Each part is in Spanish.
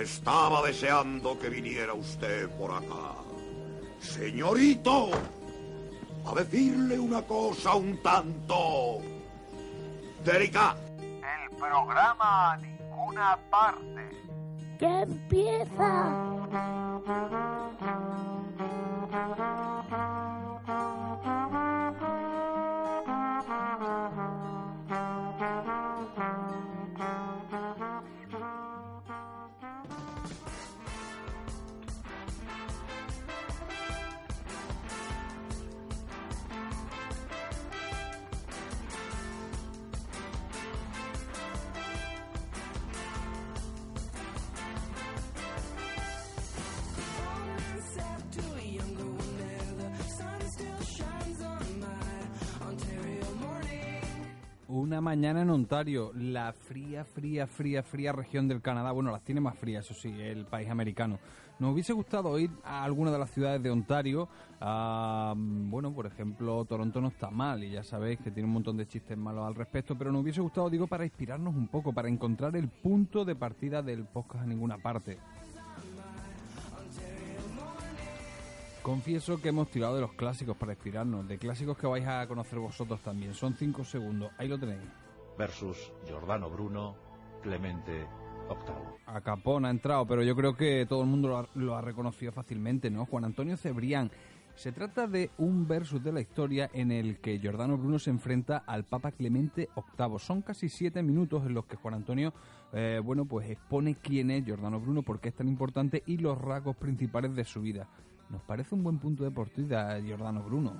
Estaba deseando que viniera usted por acá. Señorito, a decirle una cosa un tanto delicada. El programa a ninguna parte. ¡Que empieza! Una mañana en Ontario, la fría, fría, fría, fría región del Canadá. Bueno, las tiene más frías, eso sí, el país americano. Nos hubiese gustado ir a alguna de las ciudades de Ontario. a, bueno, por ejemplo, Toronto no está mal y ya sabéis que tiene un montón de chistes malos al respecto, pero nos hubiese gustado, digo, para inspirarnos un poco, para encontrar el punto de partida del podcast en ninguna parte. Confieso que hemos tirado de los clásicos para inspirarnos, de clásicos que vais a conocer vosotros también. Son cinco segundos, ahí lo tenéis. versus Giordano Bruno, Clemente VIII. A Capón ha entrado, pero yo creo que todo el mundo lo ha, lo ha reconocido fácilmente, ¿no? Juan Antonio Cebrián. Se trata de un versus de la historia en el que Giordano Bruno se enfrenta al Papa Clemente VIII. Son casi siete minutos en los que Juan Antonio, eh, bueno, pues expone quién es Giordano Bruno, por qué es tan importante y los rasgos principales de su vida. Nos parece un buen punto de partida Giordano Bruno.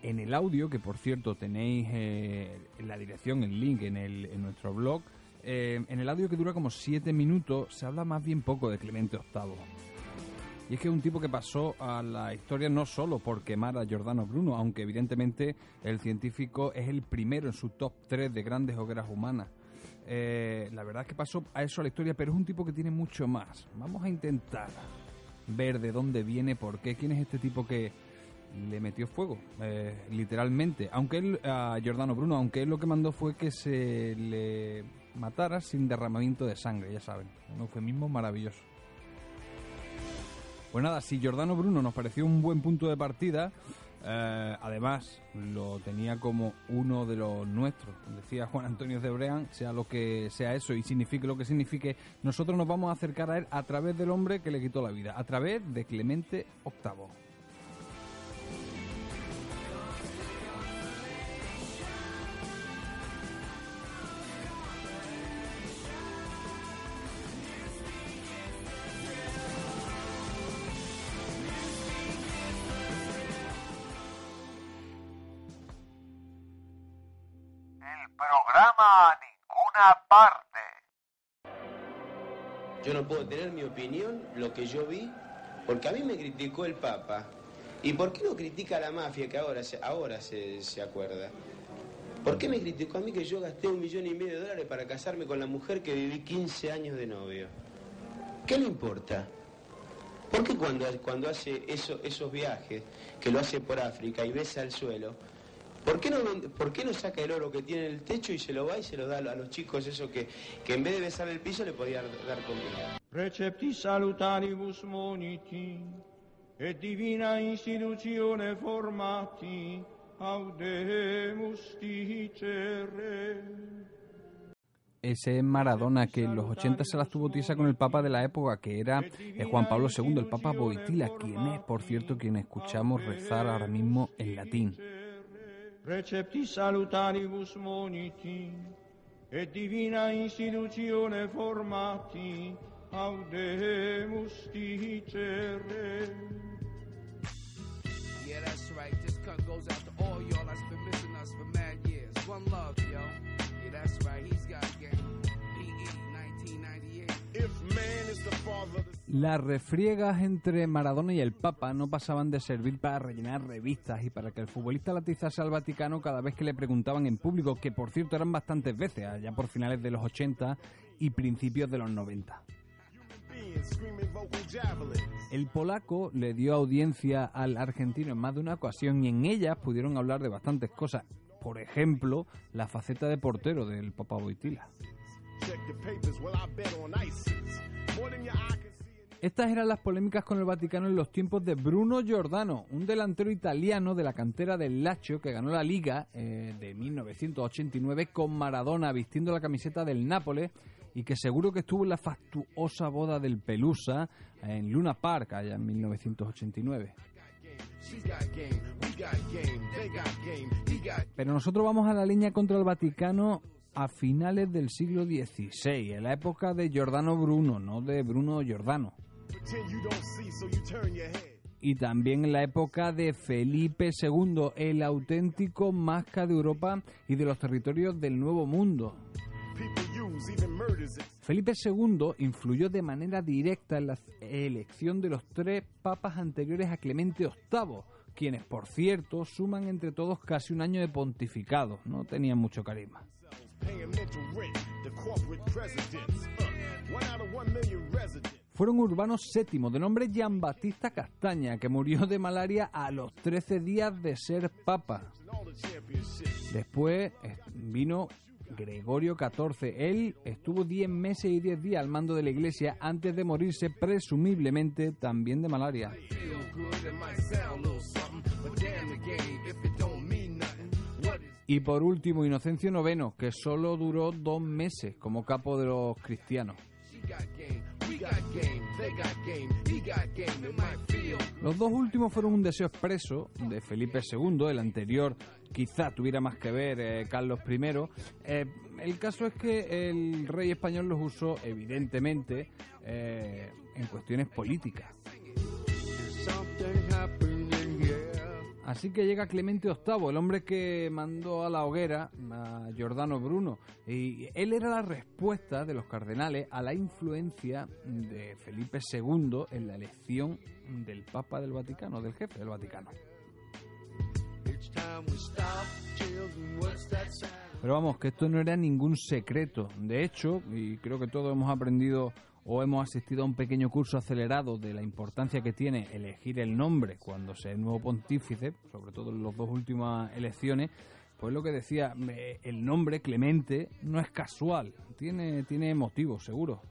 En el audio, que por cierto tenéis eh, en la dirección, el link en, el, nuestro blog, eh, en el audio que dura como 7 minutos se habla más bien poco de Clemente VIII. Y es que es un tipo que pasó a la historia no solo por quemar a Giordano Bruno, aunque evidentemente el científico es el primero en su top 3 de grandes hogueras humanas. Eh, la verdad es que pasó a eso a la historia, pero es un tipo que tiene mucho más. Vamos a intentar ver de dónde viene, por qué, quién es este tipo que le metió fuego, eh, literalmente. Aunque él, a Giordano Bruno, aunque él lo que mandó fue que se le matara sin derramamiento de sangre, ya saben. Un eufemismo maravilloso. Pues nada, si Giordano Bruno nos pareció un buen punto de partida, eh, además lo tenía como uno de los nuestros, decía Juan Antonio Cebreán, sea lo que sea eso y signifique lo que signifique, nosotros nos vamos a acercar a él a través del hombre que le quitó la vida, a través de Clemente VIII. Programa a ninguna parte. Yo no puedo tener mi opinión, lo que yo vi, porque a mí me criticó el Papa. ¿Y por qué no critica a la mafia que ahora se, ahora se, se acuerda? ¿Por qué me criticó a mí que yo gasté un millón y medio de dólares para casarme con la mujer que viví 15 años de novio? ¿Qué le importa? ¿Por qué cuando, cuando hace eso- esos viajes, que lo hace por África y besa el suelo, ¿por qué, no, ¿por qué no saca el oro que tiene en el techo y se lo va y se lo da a los chicos esos que, que en vez de besar el piso le podía dar comida? Precepti salutaribus moniti, e divina istituzione formati, audemus dicere. Ese es Maradona que en los 80 se las tuvo tiesa con el Papa de la época, que era eh, Juan Pablo II, el Papa Boitila, quien es, por cierto, quien escuchamos rezar ahora mismo en latín. recepti salutaribus moniti, et divina institutione formati, audemus dicere. Yeah, that's right. This cut goes out to all y'all that's been missing. Las refriegas entre Maradona y el Papa no pasaban de servir para rellenar revistas y para que el futbolista latizase al Vaticano cada vez que le preguntaban en público, que por cierto eran bastantes veces, allá por finales de los 80 y principios de los 90. El polaco le dio audiencia al argentino en más de una ocasión y en ellas pudieron hablar de bastantes cosas. Por ejemplo, la faceta de portero del Papa Boitila. Estas eran las polémicas con el Vaticano en los tiempos de Bruno Giordano, un delantero italiano de la cantera del Lazio que ganó la Liga eh, de 1989 con Maradona vistiendo la camiseta del Nápoles y que seguro que estuvo en la fastuosa boda del Pelusa en Luna Park allá en 1989. Pero nosotros vamos a la línea contra el Vaticano a finales del siglo XVI, en la época de Giordano Bruno, no de Bruno Giordano. Y también en la época de Felipe II, el auténtico masca de Europa y de los territorios del Nuevo Mundo. Felipe II influyó de manera directa en la elección de los tres papas anteriores a Clemente VIII, quienes, por cierto, suman entre todos casi un año de pontificado. No tenían mucho carisma. Fueron Urbanos VII, de nombre Gian Battista Castaña, que murió de malaria a los 13 días de ser papa. Después eh, vino Gregorio XIV. Él estuvo 10 meses y 10 días al mando de la iglesia antes de morirse, presumiblemente también de malaria. Y por último, Inocencio IX, que solo duró dos meses como capo de los cristianos. Los dos últimos fueron un deseo expreso de Felipe II, el anterior quizá tuviera más que ver eh, Carlos I. Eh, el caso es que el rey español los usó evidentemente eh, en cuestiones políticas. Así que llega Clemente VIII, el hombre que mandó a la hoguera a Giordano Bruno. Y él era la respuesta de los cardenales a la influencia de Felipe II en la elección del Papa del Vaticano, del jefe del Vaticano. Pero vamos, que esto no era ningún secreto. De hecho, y creo que todos hemos aprendido o hemos asistido a un pequeño curso acelerado de la importancia que tiene elegir el nombre cuando se es nuevo pontífice, sobre todo en las dos últimas elecciones, pues lo que decía, el nombre Clemente no es casual, tiene, tiene motivo, seguro.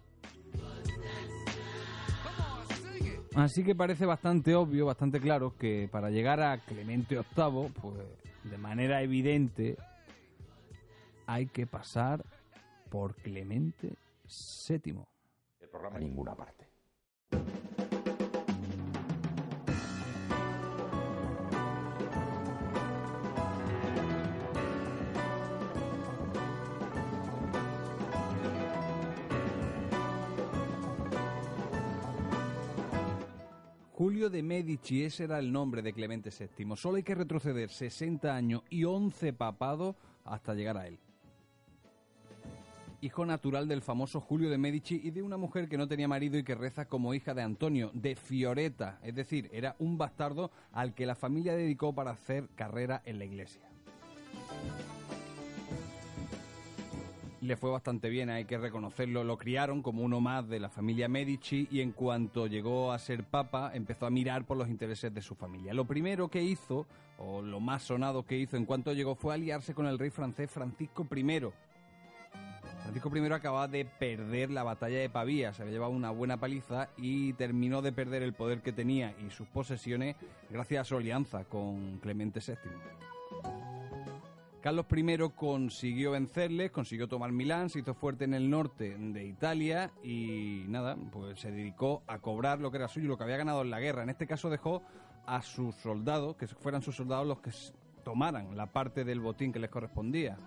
Así que parece bastante obvio, bastante claro, que para llegar a Clemente VIII, pues de manera evidente, hay que pasar por Clemente VII a ninguna parte. Julio de Medici, ese era el nombre de Clemente VII. Solo hay que retroceder 60 años y 11 papados hasta llegar a él hijo natural del famoso Julio de Medici y de una mujer que no tenía marido y que reza como hija de Antonio, de Fioretta, es decir, era un bastardo al que la familia dedicó para hacer carrera en la iglesia. Le fue bastante bien, hay que reconocerlo, lo criaron como uno más de la familia Medici y en cuanto llegó a ser papa empezó a mirar por los intereses de su familia. Lo primero que hizo, o lo más sonado que hizo en cuanto llegó, fue aliarse con el rey francés Francisco I, Francisco I acababa de perder la batalla de Pavía, se había llevado una buena paliza y terminó de perder el poder que tenía y sus posesiones gracias a su alianza con Clemente VII. Carlos I consiguió vencerles, consiguió tomar Milán, se hizo fuerte en el norte de Italia y nada, pues se dedicó a cobrar lo que era suyo, lo que había ganado en la guerra. En este caso dejó a sus soldados, que fueran sus soldados los que tomaran la parte del botín que les correspondía.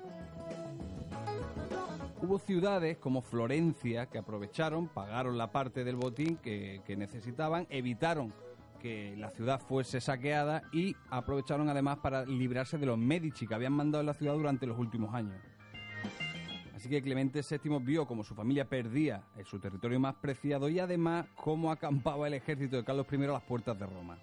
Hubo ciudades como Florencia que aprovecharon, pagaron la parte del botín que, necesitaban, evitaron que la ciudad fuese saqueada y aprovecharon además para librarse de los Medici que habían mandado en la ciudad durante los últimos años. Así que Clemente VII vio como su familia perdía su territorio más preciado y además cómo acampaba el ejército de Carlos I a las puertas de Roma.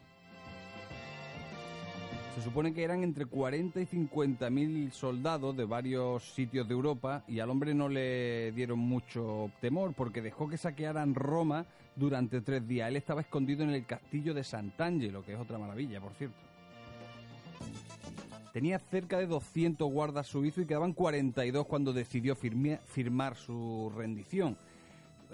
Se supone que eran entre 40 y 50 mil soldados de varios sitios de Europa y al hombre no le dieron mucho temor porque dejó que saquearan Roma durante tres días. Él estaba escondido en el castillo de Sant'Angelo, que es otra maravilla, por cierto. Tenía cerca de 200 guardas suizos y quedaban 42 cuando decidió firmar su rendición.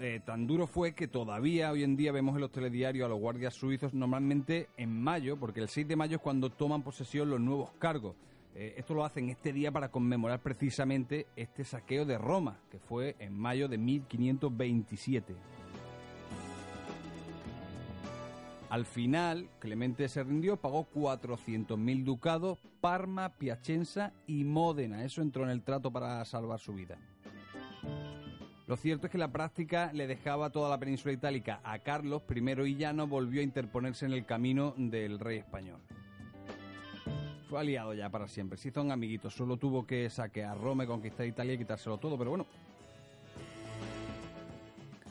Eh, tan duro fue que todavía hoy en día vemos en los telediarios a los guardias suizos normalmente en mayo, porque el 6 de mayo es cuando toman posesión los nuevos cargos. Eh, esto lo hacen este día para conmemorar precisamente este saqueo de Roma, que fue en mayo de 1527. Al final, Clemente se rindió, pagó 400.000 ducados, Parma, Piacenza y Módena. Eso entró en el trato para salvar su vida. Lo cierto es que la práctica le dejaba toda la península itálica a Carlos I y ya no volvió a interponerse en el camino del rey español. Fue aliado ya para siempre, se hizo un amiguito, solo tuvo que saquear Roma, conquistar Italia y quitárselo todo, pero bueno.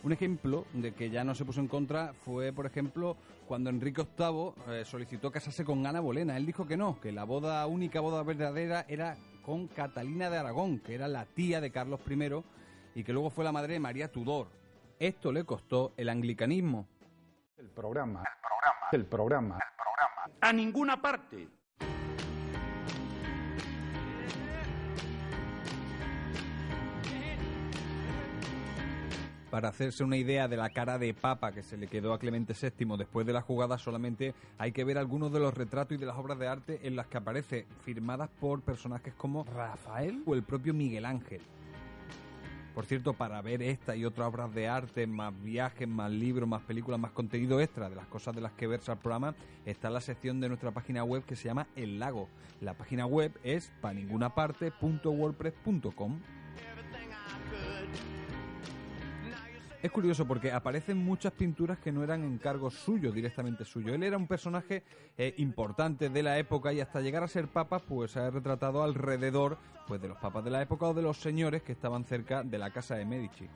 Un ejemplo de que ya no se puso en contra fue, por ejemplo, cuando Enrique VIII eh, solicitó casarse con Ana Bolena. Él dijo que no, que la boda única, boda verdadera, era con Catalina de Aragón, que era la tía de Carlos I y que luego fue la madre de María Tudor. Esto le costó el anglicanismo. El programa. El programa. El programa. El programa. A ninguna parte. Para hacerse una idea de la cara de papa que se le quedó a Clemente VII después de la jugada, solamente hay que ver algunos de los retratos y de las obras de arte en las que aparece, firmadas por personajes como Rafael o el propio Miguel Ángel. Por cierto, para ver esta y otras obras de arte, más viajes, más libros, más películas, más contenido extra de las cosas de las que versa el programa, está la sección de nuestra página web que se llama El Lago. La página web es paningunaparte.wordpress.com. Es curioso porque aparecen muchas pinturas que no eran encargos suyos, directamente suyos. Él era un personaje eh, importante de la época y hasta llegar a ser papa, pues se ha retratado alrededor pues, de los papas de la época o de los señores que estaban cerca de la casa de Medici.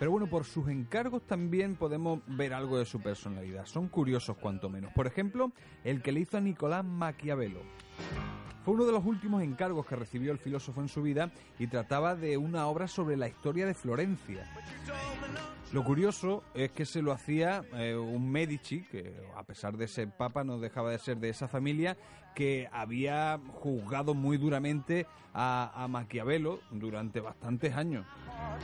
Pero bueno, por sus encargos también podemos ver algo de su personalidad. Son curiosos cuanto menos. Por ejemplo, el que le hizo a Nicolás Maquiavelo. Fue uno de los últimos encargos que recibió el filósofo en su vida y trataba de una obra sobre la historia de Florencia. Lo curioso es que se lo hacía eh, un Medici, que a pesar de ser papa no dejaba de ser de esa familia, que había juzgado muy duramente a, a Maquiavelo durante bastantes años.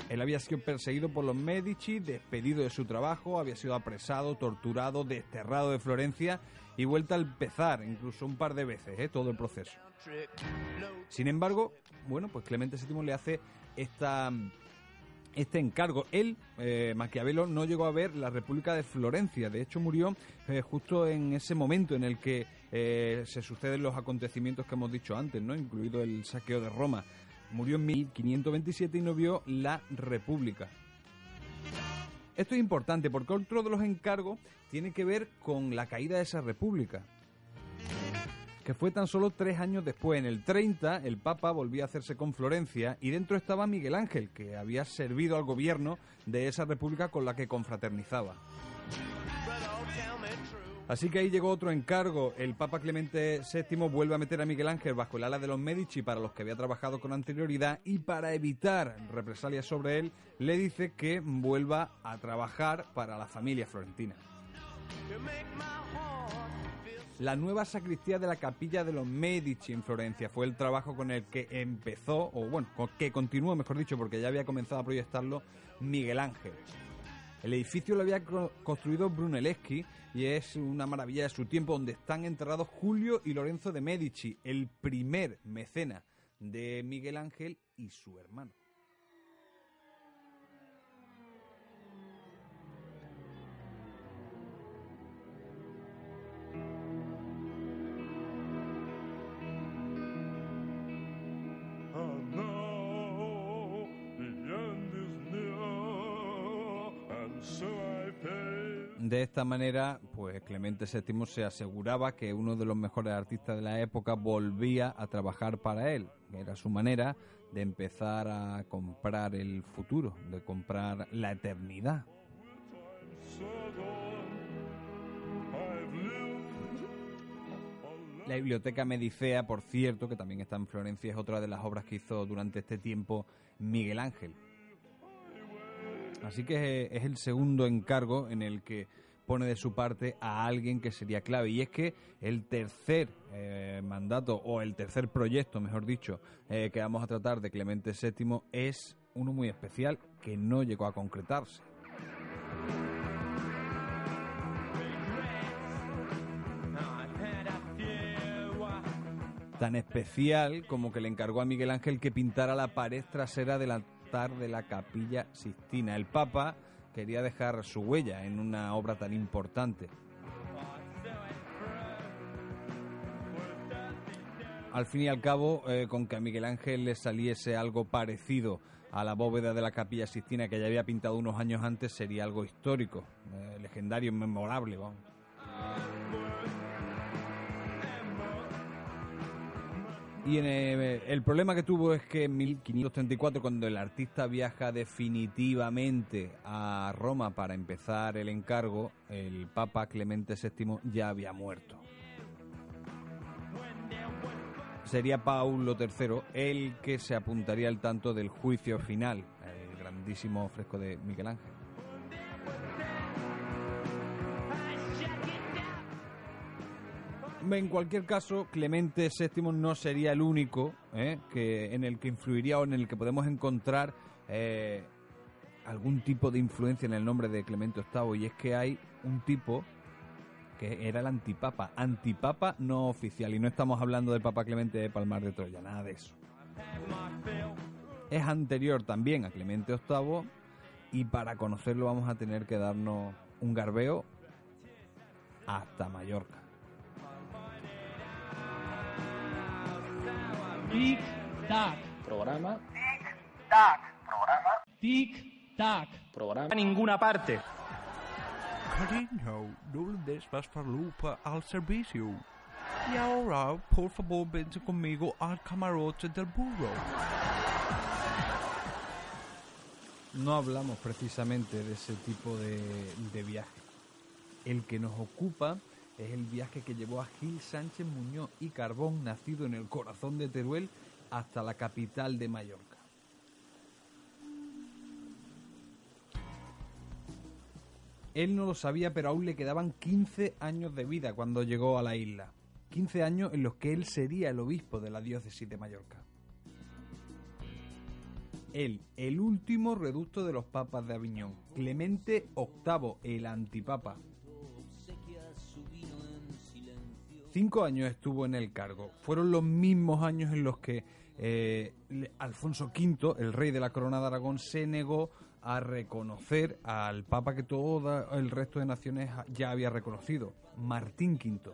Él había sido perseguido por los Medici, despedido de su trabajo, había sido apresado, torturado, desterrado de Florencia y vuelta a empezar, incluso un par de veces, ¿eh? todo el proceso. Sin embargo, bueno, pues Clemente VII le hace esta, este encargo. Él, eh, Maquiavelo, no llegó a ver la República de Florencia. De hecho, murió eh, justo en ese momento en el que se suceden los acontecimientos que hemos dicho antes, ¿no? incluido el saqueo de Roma. Murió en 1527 y no vio la República. Esto es importante porque otro de los encargos tiene que ver con la caída de esa república, que fue tan solo tres años después. En el 30, el Papa volvió a hacerse con Florencia y dentro estaba Miguel Ángel, que había servido al gobierno de esa república con la que confraternizaba. Así que ahí llegó otro encargo. El Papa Clemente VII vuelve a meter a Miguel Ángel bajo el ala de los Medici para los que había trabajado con anterioridad y para evitar represalias sobre él, le dice que vuelva a trabajar para la familia florentina. La nueva sacristía de la capilla de los Medici en Florencia fue el trabajo con el que empezó, o bueno, que continuó, mejor dicho, porque ya había comenzado a proyectarlo Miguel Ángel. El edificio lo había construido Brunelleschi y es una maravilla de su tiempo donde están enterrados Julio y Lorenzo de Medici, el primer mecena de Miguel Ángel y su hermano. De esta manera, pues Clemente VII se aseguraba que uno de los mejores artistas de la época volvía a trabajar para él. Era su manera de empezar a comprar el futuro, de comprar la eternidad. La biblioteca Medicea, por cierto, que también está en Florencia, es otra de las obras que hizo durante este tiempo Miguel Ángel. Así que es el segundo encargo en el que pone de su parte a alguien que sería clave. Y es que el tercer eh, mandato, o el tercer proyecto, mejor dicho, eh, que vamos a tratar de Clemente VII es uno muy especial que no llegó a concretarse. tan especial como que le encargó a Miguel Ángel que pintara la pared trasera del de la capilla Sistina. El Papa quería dejar su huella en una obra tan importante. Al fin y al cabo, eh, con que a Miguel Ángel le saliese algo parecido a la bóveda de la capilla Sistina que ya había pintado unos años antes, sería algo histórico, eh, legendario, memorable. Vamos. Y eh, el problema que tuvo es que en 1534, cuando el artista viaja definitivamente a Roma para empezar el encargo, el Papa Clemente VII ya había muerto. Sería Paulo III el que se apuntaría al tanto del juicio final, el grandísimo fresco de Miguel Ángel. En cualquier caso, Clemente VII no sería el único ¿eh? que, en el que influiría o en el que podemos encontrar eh, algún tipo de influencia en el nombre de Clemente VIII. Y es que hay un tipo que era el antipapa, antipapa no oficial. Y no estamos hablando del Papa Clemente de Palmar de Troya, nada de eso. Es anterior también a Clemente VIII y para conocerlo vamos a tener que darnos un garbeo hasta Mallorca. Tic tac. Programa. Tic tac. Programa. Tic tac. Programa. A ninguna parte. Cariño, no le des más farlupa al servicio. Y ahora, por favor, vente conmigo al camarote del burro. No hablamos precisamente de ese tipo de, de viaje. El que nos ocupa es el viaje que llevó a Gil Sánchez Muñoz y Carbón, nacido en el corazón de Teruel, hasta la capital de Mallorca. Él no lo sabía, pero aún le quedaban 15 años de vida cuando llegó a la isla. 15 años en los que él sería el obispo de la diócesis de Mallorca. Él, el último reducto de los papas de Aviñón, Clemente VIII, el antipapa, Cinco años estuvo en el cargo. Fueron los mismos años en los que eh, Alfonso V, el rey de la corona de Aragón, se negó a reconocer al papa que todo el resto de naciones ya había reconocido, Martín V.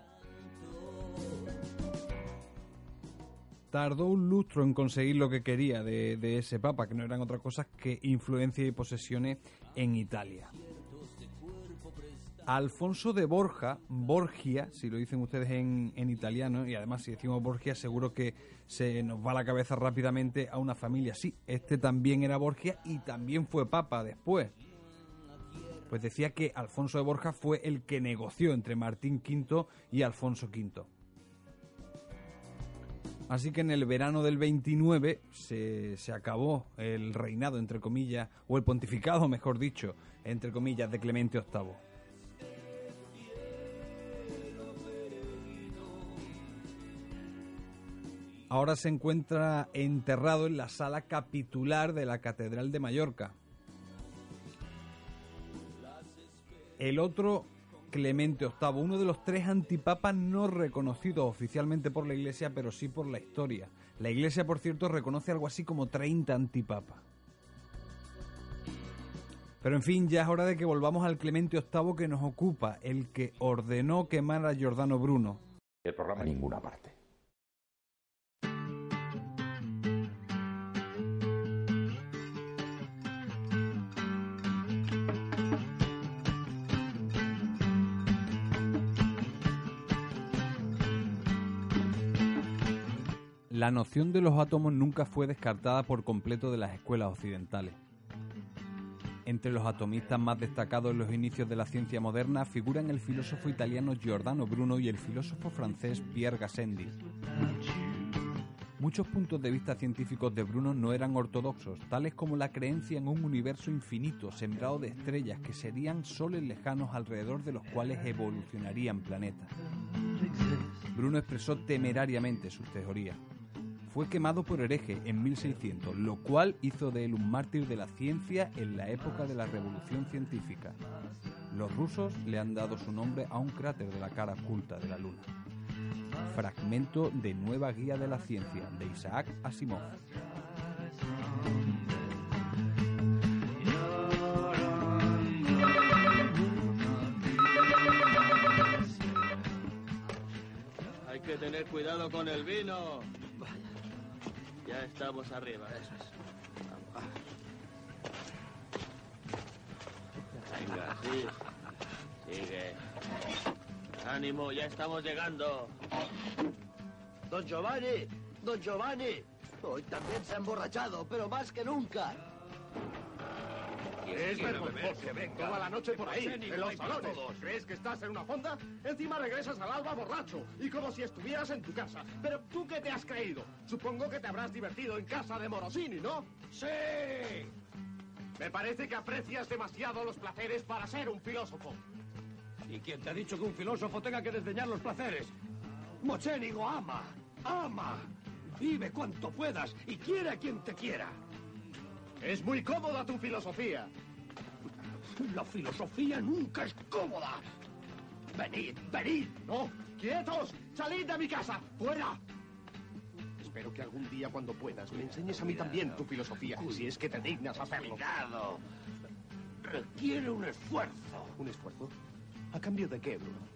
Tardó un lustro en conseguir lo que quería de, ese papa, que no eran otra cosa que influencia y posesiones en Italia. Alfonso de Borja, Borgia, si lo dicen ustedes en, italiano, y además si decimos Borgia seguro que se nos va la cabeza rápidamente a una familia. Sí, este también era Borgia y también fue papa después. Pues decía que Alfonso de Borja fue el que negoció entre Martín V y Alfonso V. Así que en el verano del 29 se, se, acabó el reinado, entre comillas, o el pontificado, mejor dicho, entre comillas, de Clemente VIII. Ahora se encuentra enterrado en la sala capitular de la Catedral de Mallorca. El otro, Clemente VIII, uno de los tres antipapas no reconocidos oficialmente por la Iglesia, pero sí por la historia. La Iglesia, por cierto, reconoce algo así como 30 antipapas. Pero en fin, ya es hora de que volvamos al Clemente VIII que nos ocupa, el que ordenó quemar a Giordano Bruno. El programa a ninguna parte. La noción de los átomos nunca fue descartada por completo de las escuelas occidentales. Entre los atomistas más destacados en los inicios de la ciencia moderna figuran el filósofo italiano Giordano Bruno y el filósofo francés Pierre Gassendi. Muchos puntos de vista científicos de Bruno no eran ortodoxos, tales como la creencia en un universo infinito sembrado de estrellas que serían soles lejanos alrededor de los cuales evolucionarían planetas. Bruno expresó temerariamente sus teorías. Fue quemado por hereje en 1600, lo cual hizo de él un mártir de la ciencia en la época de la revolución científica. Los rusos le han dado su nombre a un cráter de la cara oculta de la Luna. Fragmento de Nueva Guía de la Ciencia de Isaac Asimov. Hay que tener cuidado con el vino. Ya estamos arriba, eso es. Venga, sí. Sigue. Ánimo, ya estamos llegando. Don Giovanni, don Giovanni. Hoy también se ha emborrachado, pero más que nunca. Es vergonzoso. Toda la noche por ahí, en los salones. ¿Crees que estás en una fonda? Encima regresas al alba borracho y como si estuvieras en tu casa. Pero tú qué te has creído? Supongo que te habrás divertido en casa de Morosini, ¿no? ¡Sí! Me parece que aprecias demasiado los placeres para ser un filósofo. ¿Y quién te ha dicho que un filósofo tenga que desdeñar los placeres? Mochénigo ama, ama. Vive cuanto puedas y quiere a quien te quiera. Es muy cómoda tu filosofía. La filosofía nunca es cómoda. Venid, venid. ¡No! ¡Quietos! ¡Salid de mi casa! ¡Fuera! Espero que algún día, cuando puedas, me enseñes a mí también tu filosofía, si es que te dignas hacerlo. Cuidado. Requiere un esfuerzo. ¿Un esfuerzo? ¿A cambio de qué, Bruno?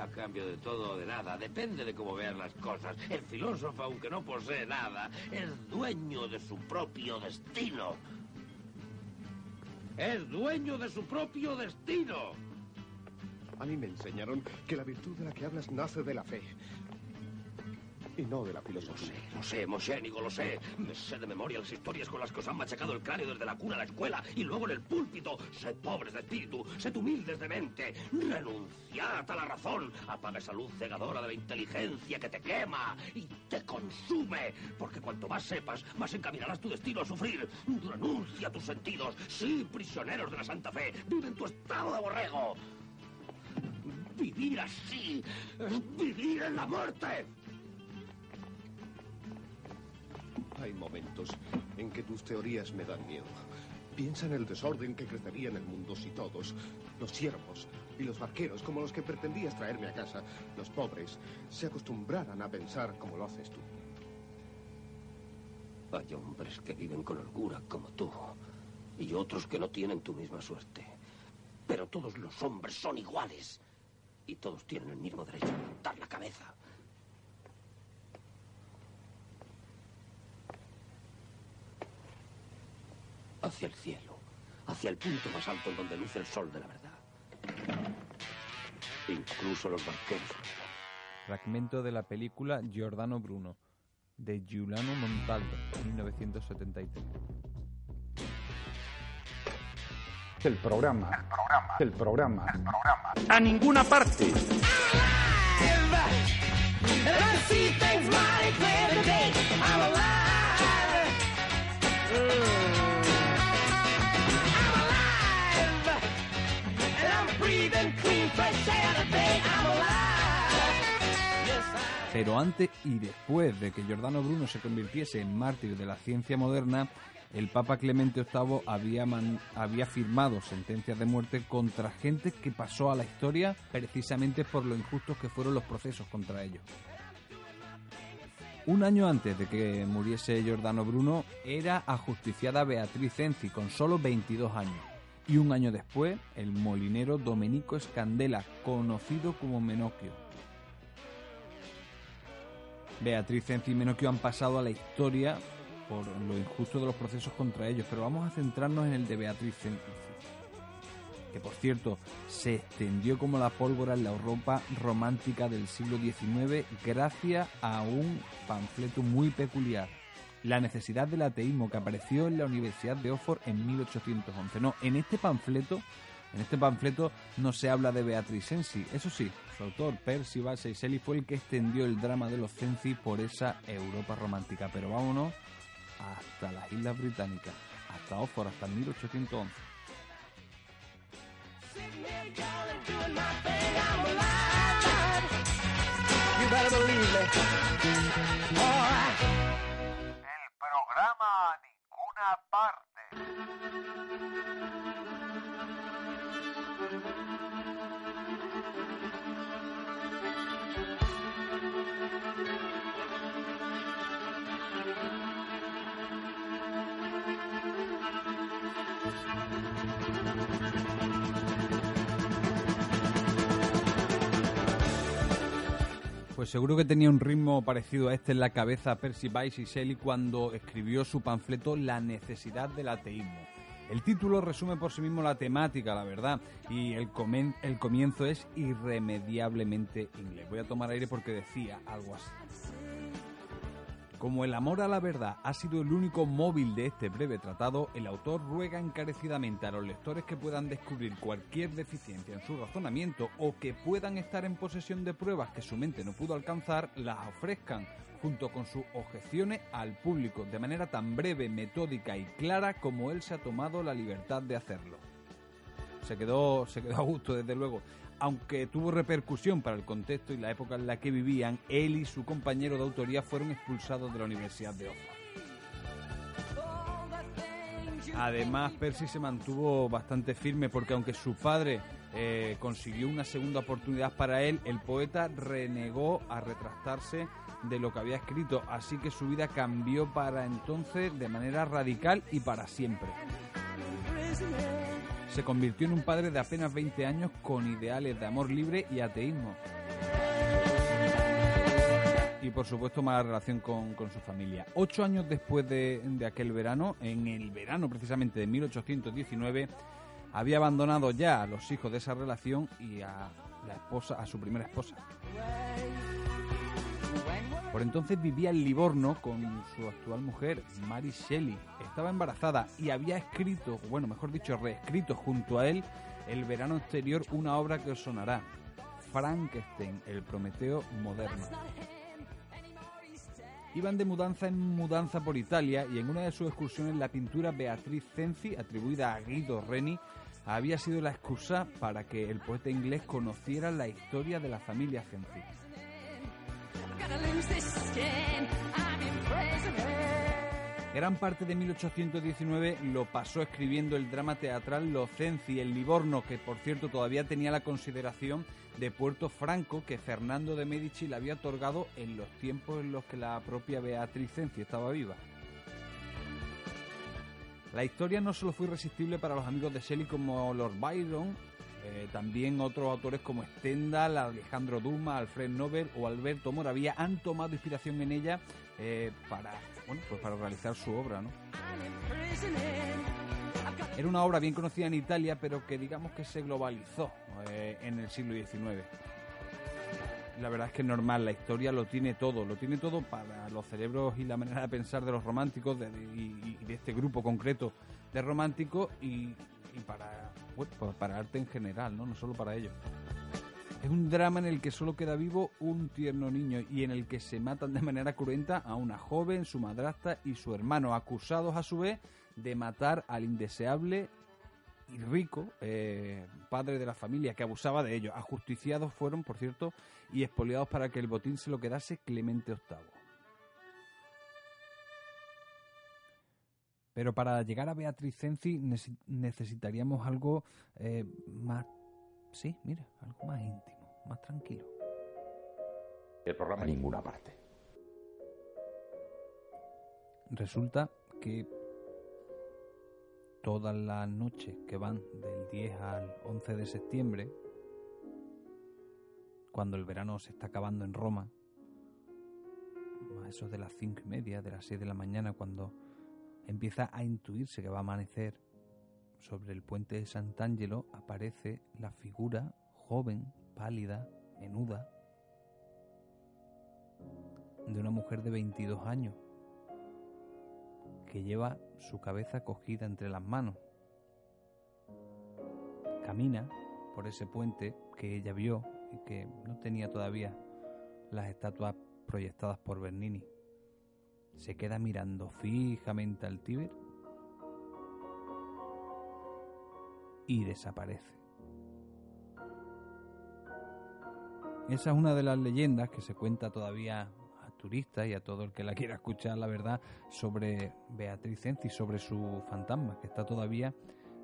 A cambio de todo o de nada, depende de cómo veas las cosas. El filósofo, aunque no posee nada, es dueño de su propio destino. Es dueño de su propio destino. A mí me enseñaron que la virtud de la que hablas nace de la fe. Y no de la filosofía. Lo sé, Mochénigo, lo sé. Me sé de memoria las historias con las que os han machacado el cráneo desde la cuna a la escuela y luego en el púlpito. Sed pobres de espíritu, sed humildes de mente. Renunciad a la razón. Apaga esa luz cegadora de la inteligencia que te quema y te consume. Porque cuanto más sepas, más encaminarás tu destino a sufrir. Renuncia a tus sentidos. Sí, prisioneros de la Santa Fe. Vive en tu estado de borrego. Vivir así es vivir en la muerte. Hay momentos en que tus teorías me dan miedo. Piensa en el desorden que crecería en el mundo si todos, los siervos y los barqueros, como los que pretendías traerme a casa, los pobres, se acostumbraran a pensar como lo haces tú. Hay hombres que viven con holgura como tú y otros que no tienen tu misma suerte. Pero todos los hombres son iguales y todos tienen el mismo derecho a levantar la cabeza. Hacia el cielo, hacia el punto más alto en donde luce el sol de la verdad. Incluso los barqueros. Fragmento de la película Giordano Bruno, de Giuliano Montaldo, 1973. El programa. El programa. El programa. A ninguna parte. Pero antes y después de que Giordano Bruno se convirtiese en mártir de la ciencia moderna, el Papa Clemente VIII había, había firmado sentencias de muerte contra gente que pasó a la historia precisamente por lo injustos que fueron los procesos contra ellos. Un año antes de que muriese Giordano Bruno, era ajusticiada Beatriz Cenci con solo 22 años. Y un año después, el molinero Domenico Escandela, conocido como Menocchio. Beatriz Cenci y Menocchio han pasado a la historia por lo injusto de los procesos contra ellos, pero vamos a centrarnos en el de Beatriz Cenci. que por cierto se extendió como la pólvora en la Europa romántica del siglo XIX gracias a un panfleto muy peculiar. La necesidad del ateísmo que apareció en la Universidad de Oxford en 1811. No, en este panfleto, en este panfleto no se habla de Beatriz Sensi. Eso sí, su autor, Percy Bysshe Shelley, fue el que extendió el drama de los Cenci por esa Europa romántica. Pero vámonos hasta las Islas Británicas, hasta Oxford, hasta 1811. El programa Ninguna Parte. Pues seguro que tenía un ritmo parecido a este en la cabeza Percy Bysshe Shelley cuando escribió su panfleto La necesidad del ateísmo. El título resume por sí mismo la temática, la verdad, y el, comen- el comienzo es irremediablemente inglés. Voy a tomar aire porque decía algo así. Como el amor a la verdad ha sido el único móvil de este breve tratado, el autor ruega encarecidamente a los lectores que puedan descubrir cualquier deficiencia en su razonamiento o que puedan estar en posesión de pruebas que su mente no pudo alcanzar, las ofrezcan junto con sus objeciones al público de manera tan breve, metódica y clara como él se ha tomado la libertad de hacerlo. Se quedó, se quedó a gusto, desde luego. Aunque tuvo repercusión para el contexto y la época en la que vivían, él y su compañero de autoría fueron expulsados de la Universidad de Oxford. Además, Percy se mantuvo bastante firme porque aunque su padre eh, consiguió una segunda oportunidad para él, el poeta renegó a retractarse de lo que había escrito, así que su vida cambió para entonces de manera radical y para siempre. Se convirtió en un padre de apenas 20 años con ideales de amor libre y ateísmo. Y por supuesto mala relación con, con su familia. Ocho años después de, de aquel verano, en el verano precisamente de 1819, había abandonado ya a los hijos de esa relación y a la esposa, a su primera esposa. Por entonces vivía en Livorno con su actual mujer, Mary Shelley. Estaba embarazada y había escrito, bueno, mejor dicho, reescrito junto a él el verano anterior una obra que os sonará, Frankenstein, el Prometeo moderno. Iban de mudanza en mudanza por Italia y en una de sus excursiones la pintura Beatriz Cenci, atribuida a Guido Reni, había sido la excusa para que el poeta inglés conociera la historia de la familia Cenci. Gran parte de 1819 lo pasó escribiendo el drama teatral Los Cenci en Livorno, que por cierto todavía tenía la consideración de Puerto Franco que Fernando de Medici le había otorgado en los tiempos en los que la propia Beatriz Cenci estaba viva. La historia no solo fue irresistible para los amigos de Shelley como Lord Byron, eh, también otros autores como Stendhal, Alejandro Dumas, Alfred Nobel o Alberto Moravia han tomado inspiración en ella eh, para, bueno, pues para realizar su obra. ¿no? Era una obra bien conocida en Italia, pero que digamos que se globalizó eh, en el siglo XIX. La verdad es que es normal, la historia lo tiene todo, lo tiene todo para los cerebros y la manera de pensar de los románticos de- y, de este grupo concreto de románticos y para, pues para arte en general, ¿no? no solo para ellos. Es un drama en el que solo queda vivo un tierno niño y en el que se matan de manera cruenta a una joven, su madrastra y su hermano, acusados a su vez de matar al indeseable y rico eh, padre de la familia que abusaba de ellos. Ajusticiados fueron, por cierto, y expoliados para que el botín se lo quedase Clemente VIII. Pero para llegar a Beatriz Cenci nece- necesitaríamos algo eh, más... Sí, mira, algo más íntimo, más tranquilo. El programa ninguna parte. Resulta que todas las noches que van del 10 al 11 de septiembre, cuando el verano se está acabando en Roma, a eso de las cinco y media, de las 6 de la mañana, cuando empieza a intuirse que va a amanecer, sobre el puente de Sant'Angelo aparece la figura joven, pálida, menuda, de una mujer de 22 años que lleva su cabeza cogida entre las manos. Camina por ese puente que ella vio y que no tenía todavía las estatuas proyectadas por Bernini. Se queda mirando fijamente al Tíber y desaparece. Esa es una de las leyendas que se cuenta todavía a turistas y a todo el que la quiera escuchar, la verdad, sobre Beatriz Cenci, sobre su fantasma, que está todavía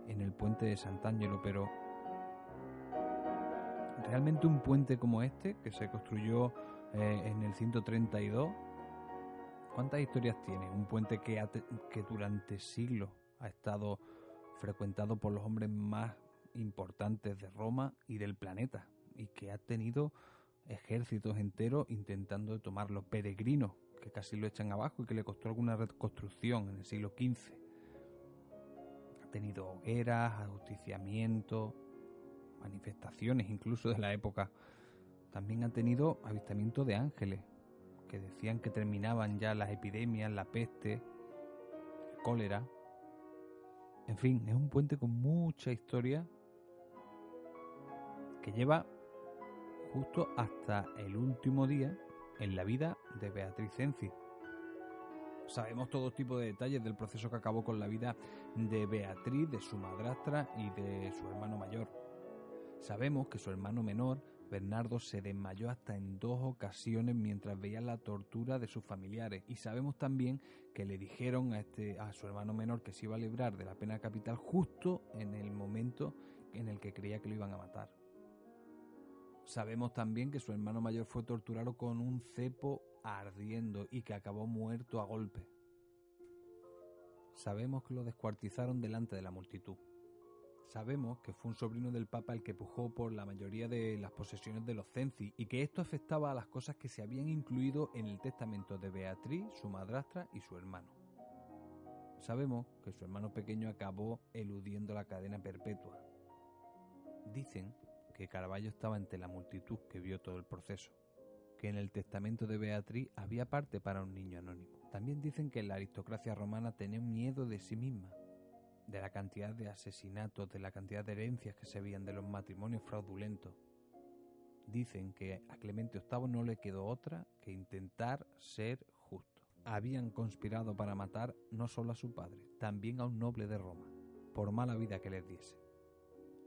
en el puente de Sant'Angelo, pero realmente un puente como este, que se construyó eh, en el 132, ¿cuántas historias tiene? Un puente que, que durante siglos ha estado frecuentado por los hombres más importantes de Roma y del planeta, y que ha tenido ejércitos enteros intentando tomarlo, peregrinos que casi lo echan abajo y que le costó alguna reconstrucción en el siglo XV. Ha tenido hogueras, ajusticiamientos, manifestaciones incluso de la época. También ha tenido avistamiento de ángeles, que decían que terminaban ya las epidemias, la peste, el cólera. En fin, es un puente con mucha historia que lleva justo hasta el último día en la vida de Beatriz Cenci. Sabemos todo tipo de detalles del proceso que acabó con la vida de Beatriz, de su madrastra y de su hermano mayor. Sabemos que su hermano menor, Bernardo, se desmayó hasta en dos ocasiones mientras veía la tortura de sus familiares. Y sabemos también que le dijeron a, este, a su hermano menor que se iba a librar de la pena capital justo en el momento en el que creía que lo iban a matar. Sabemos también que su hermano mayor fue torturado con un cepo ardiendo y que acabó muerto a golpe. Sabemos que lo descuartizaron delante de la multitud. Sabemos que fue un sobrino del Papa el que pujó por la mayoría de las posesiones de los Cenci y que esto afectaba a las cosas que se habían incluido en el testamento de Beatriz, su madrastra y su hermano. Sabemos que su hermano pequeño acabó eludiendo la cadena perpetua. Dicen que Caravaggio estaba entre la multitud que vio todo el proceso, que en el testamento de Beatriz había parte para un niño anónimo. También dicen que la aristocracia romana tenía miedo de sí misma, de la cantidad de asesinatos, de la cantidad de herencias que se veían, de los matrimonios fraudulentos. Dicen que a Clemente VIII no le quedó otra que intentar ser justo. Habían conspirado para matar no solo a su padre, también a un noble de Roma, por mala vida que les diese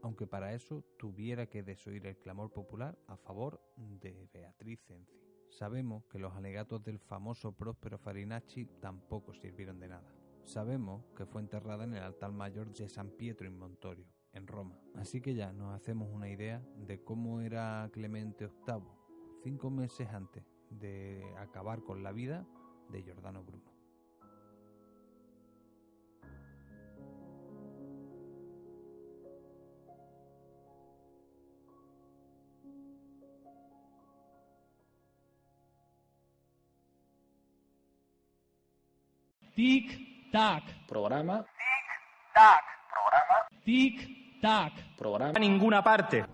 aunque para eso tuviera que desoír el clamor popular a favor de Beatriz Cenci. Sabemos que los alegatos del famoso Próspero Farinacci tampoco sirvieron de nada. Sabemos que fue enterrada en el altar mayor de San Pietro in Montorio, en Roma. Así que ya nos hacemos una idea de cómo era Clemente VIII cinco meses antes de acabar con la vida de Giordano Bruno. Tic-tac. Programa. Tic-tac. Programa. Tic-tac. Programa. A ninguna parte.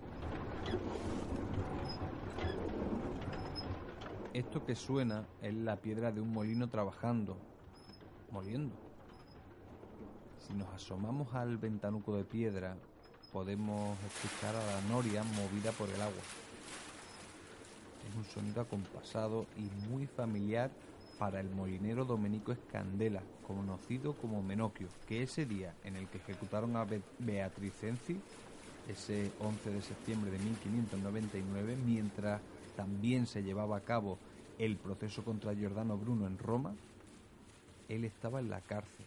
Esto que suena es la piedra de un molino trabajando, moliendo. Si nos asomamos al ventanuco de piedra, podemos escuchar a la noria movida por el agua. Es un sonido acompasado y muy familiar para el molinero Domenico Escandela, conocido como Menocchio, que ese día en el que ejecutaron a Beatriz Cenci, ese 11 de septiembre de 1599, mientras también se llevaba a cabo el proceso contra Giordano Bruno en Roma, él estaba en la cárcel.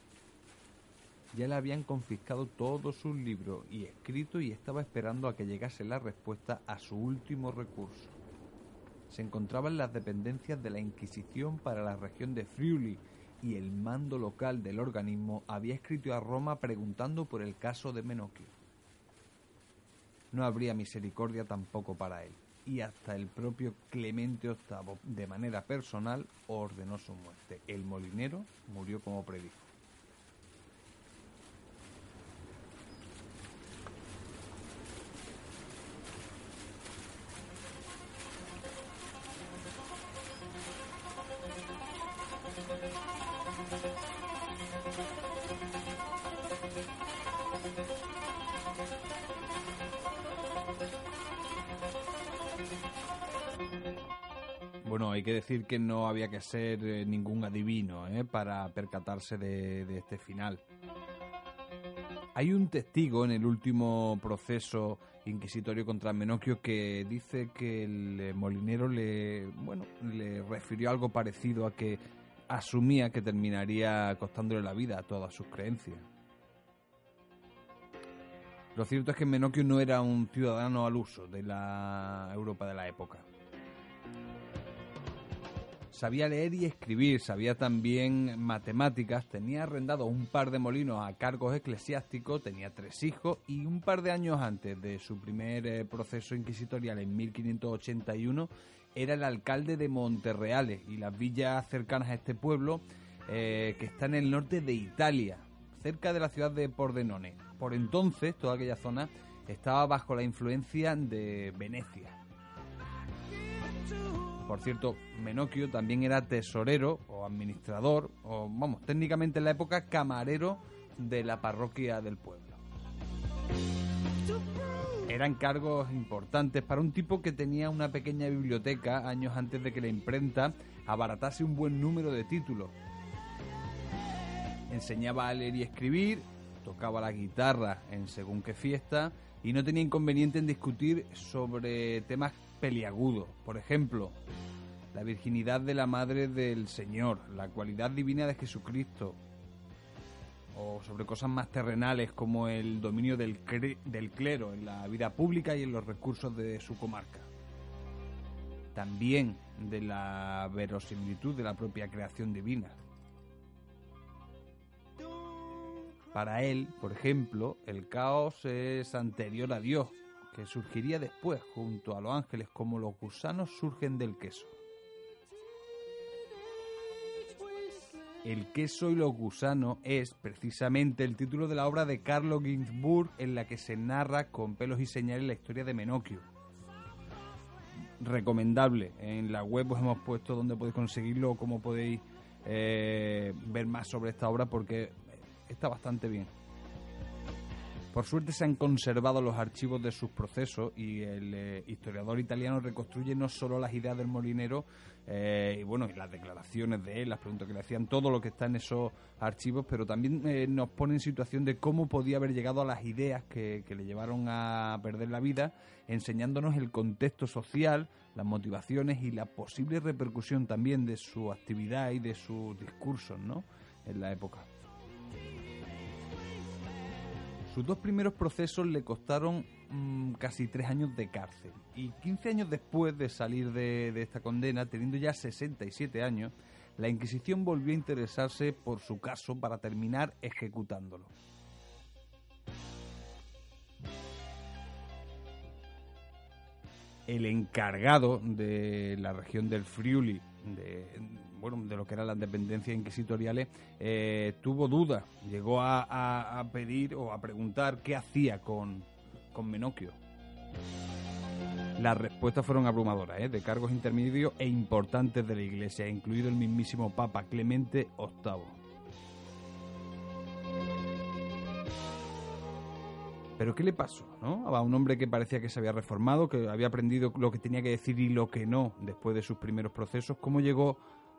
Ya le habían confiscado todos sus libros y escritos y estaba esperando a que llegase la respuesta a su último recurso se encontraban las dependencias de la Inquisición para la región de Friuli y el mando local del organismo había escrito a Roma preguntando por el caso de Menocchio. No habría misericordia tampoco para él, y hasta el propio Clemente VIII, de manera personal, ordenó su muerte. El molinero murió como predijo. Decir que no había que ser eh, ningún adivino ¿eh? para percatarse de, este final. Hay un testigo en el último proceso inquisitorio contra Menocchio que dice que el eh, molinero le, bueno, le refirió algo parecido a que asumía que terminaría costándole la vida a todas sus creencias. Lo cierto es que Menocchio no era un ciudadano al uso de la Europa de la época. Sabía leer y escribir, sabía también matemáticas, tenía arrendado un par de molinos a cargos eclesiásticos, tenía tres hijos y un par de años antes de su primer eh, proceso inquisitorial en 1581 era el alcalde de Monterreales y las villas cercanas a este pueblo eh, que está en el norte de Italia, cerca de la ciudad de Pordenone. Por entonces toda aquella zona estaba bajo la influencia de Venecia. Por cierto, Menocchio también era tesorero o administrador, o vamos, técnicamente en la época camarero de la parroquia del pueblo. Eran cargos importantes para un tipo que tenía una pequeña biblioteca años antes de que la imprenta abaratase un buen número de títulos. Enseñaba a leer y escribir, tocaba la guitarra en según qué fiesta y no tenía inconveniente en discutir sobre temas peliagudos. Por ejemplo, la virginidad de la Madre del Señor, la cualidad divina de Jesucristo, o sobre cosas más terrenales como el dominio del, clero en la vida pública y en los recursos de su comarca. También de la verosimilitud de la propia creación divina. Para él, por ejemplo, el caos es anterior a Dios, que surgiría después junto a los ángeles como los gusanos surgen del queso. El queso y los gusanos es precisamente el título de la obra de Carlo Ginzburg en la que se narra con pelos y señales la historia de Menocchio. Recomendable. En la web os hemos puesto donde podéis conseguirlo cómo podéis eh, ver más sobre esta obra porque está bastante bien. Por suerte se han conservado los archivos de sus procesos y el eh, historiador italiano reconstruye no solo las ideas del molinero eh, y bueno y las declaraciones de él, las preguntas que le hacían, todo lo que está en esos archivos, pero también eh, nos pone en situación de cómo podía haber llegado a las ideas que, que le llevaron a perder la vida, enseñándonos el contexto social, las motivaciones y la posible repercusión también de su actividad y de sus discursos, ¿no? En la época. Sus dos primeros procesos le costaron mm, casi tres años de cárcel. Y 15 años después de salir de, de esta condena, teniendo ya 67 años, la Inquisición volvió a interesarse por su caso para terminar ejecutándolo. El encargado de la región del Friuli, de, bueno, de lo que eran las dependencias inquisitoriales, eh, tuvo dudas. Llegó a, pedir o a preguntar qué hacía con, con Menocchio. Las respuestas fueron abrumadoras, ¿eh? de cargos intermedios e importantes de la Iglesia, incluido el mismísimo Papa Clemente VIII. Pero ¿qué le pasó? ¿no? A un hombre que parecía que se había reformado, que había aprendido lo que tenía que decir y lo que no después de sus primeros procesos, ¿cómo llegó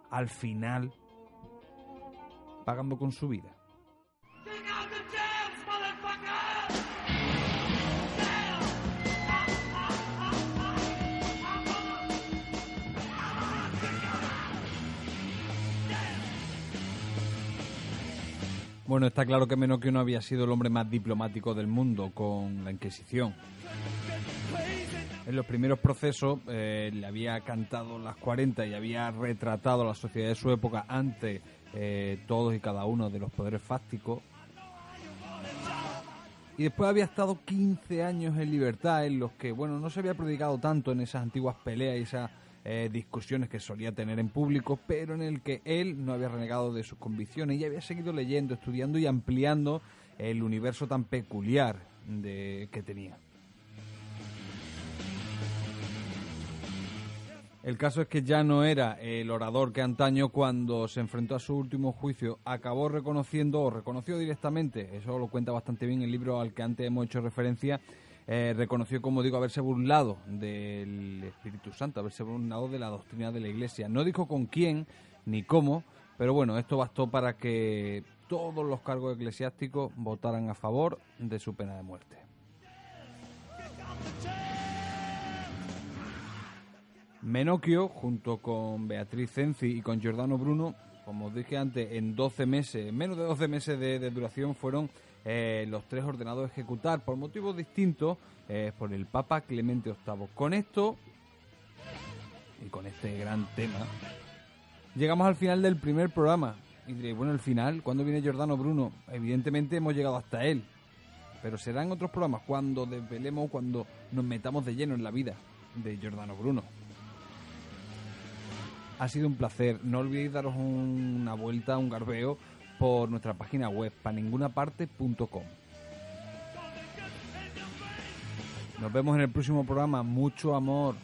al final pagando con su vida? Bueno, está claro que Menocchio no había sido el hombre más diplomático del mundo con la Inquisición. En los primeros procesos eh, le había cantado las 40 y había retratado la sociedad de su época ante eh, todos y cada uno de los poderes fácticos. Y después había estado 15 años en libertad en los que, bueno, no se había predicado tanto en esas antiguas peleas y esas eh, discusiones que solía tener en público, pero en el que él no había renegado de sus convicciones y había seguido leyendo, estudiando y ampliando el universo tan peculiar de, que tenía. El caso es que ya no era el orador que antaño cuando se enfrentó a su último juicio acabó reconociendo o reconoció directamente, eso lo cuenta bastante bien el libro al que antes hemos hecho referencia, eh, reconoció, como digo, haberse burlado del Espíritu Santo, haberse burlado de la doctrina de la Iglesia. No dijo con quién ni cómo, pero bueno, esto bastó para que todos los cargos eclesiásticos votaran a favor de su pena de muerte. Menocchio, junto con Beatriz Cenci y con Giordano Bruno, como os dije antes, en 12 meses, menos de 12 meses de, duración, fueron eh, los tres ordenados a ejecutar por motivos distintos eh, por el Papa Clemente VIII. Con esto y con este gran tema, llegamos al final del primer programa. Y diréis, bueno, el final, ¿cuándo viene Giordano Bruno? Evidentemente hemos llegado hasta él. Pero serán otros programas cuando desvelemos, cuando nos metamos de lleno en la vida de Giordano Bruno. Ha sido un placer. No olvidéis daros una vuelta, un garbeo por nuestra página web paningunaparte.com. Nos vemos en el próximo programa. Mucho amor.